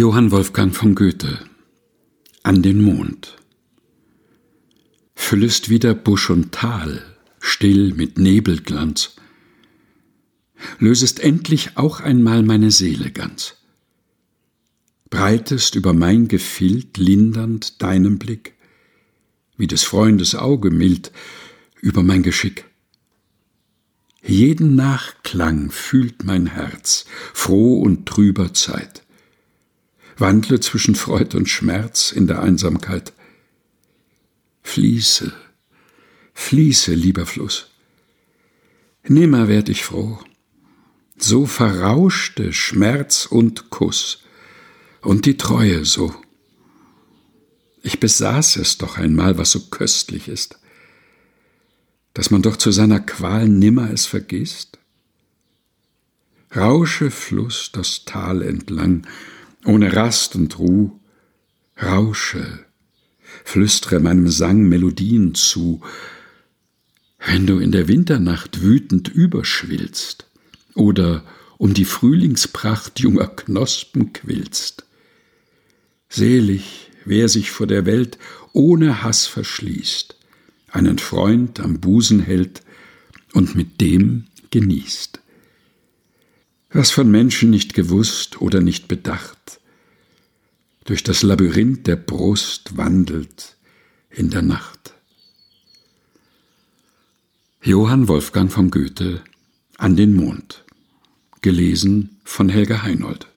Johann Wolfgang von Goethe An den Mond. Füllest wieder Busch und Tal, still mit Nebelglanz, lösest endlich auch einmal meine Seele ganz, breitest über mein Gefild lindernd deinen Blick, wie des Freundes Auge mild über mein Geschick. Jeden Nachklang fühlt mein Herz, froh und trüber Zeit wandle zwischen Freud und Schmerz in der Einsamkeit. Fließe, fließe, lieber Fluss. Nimmer werd ich froh. So verrauschte Schmerz und Kuss und die Treue so. Ich besaß es doch einmal, was so köstlich ist, dass man doch zu seiner Qual nimmer es vergisst. Rausche Fluss das Tal entlang, ohne Rast und Ruh, rausche, flüstre meinem Sang Melodien zu, wenn du in der Winternacht wütend überschwillst oder um die Frühlingspracht junger Knospen quillst. Selig, wer sich vor der Welt ohne Hass verschließt, einen Freund am Busen hält und mit dem genießt was von Menschen nicht gewusst oder nicht bedacht, durch das Labyrinth der Brust wandelt in der Nacht. Johann Wolfgang von Goethe An den Mond. Gelesen von Helga Heinold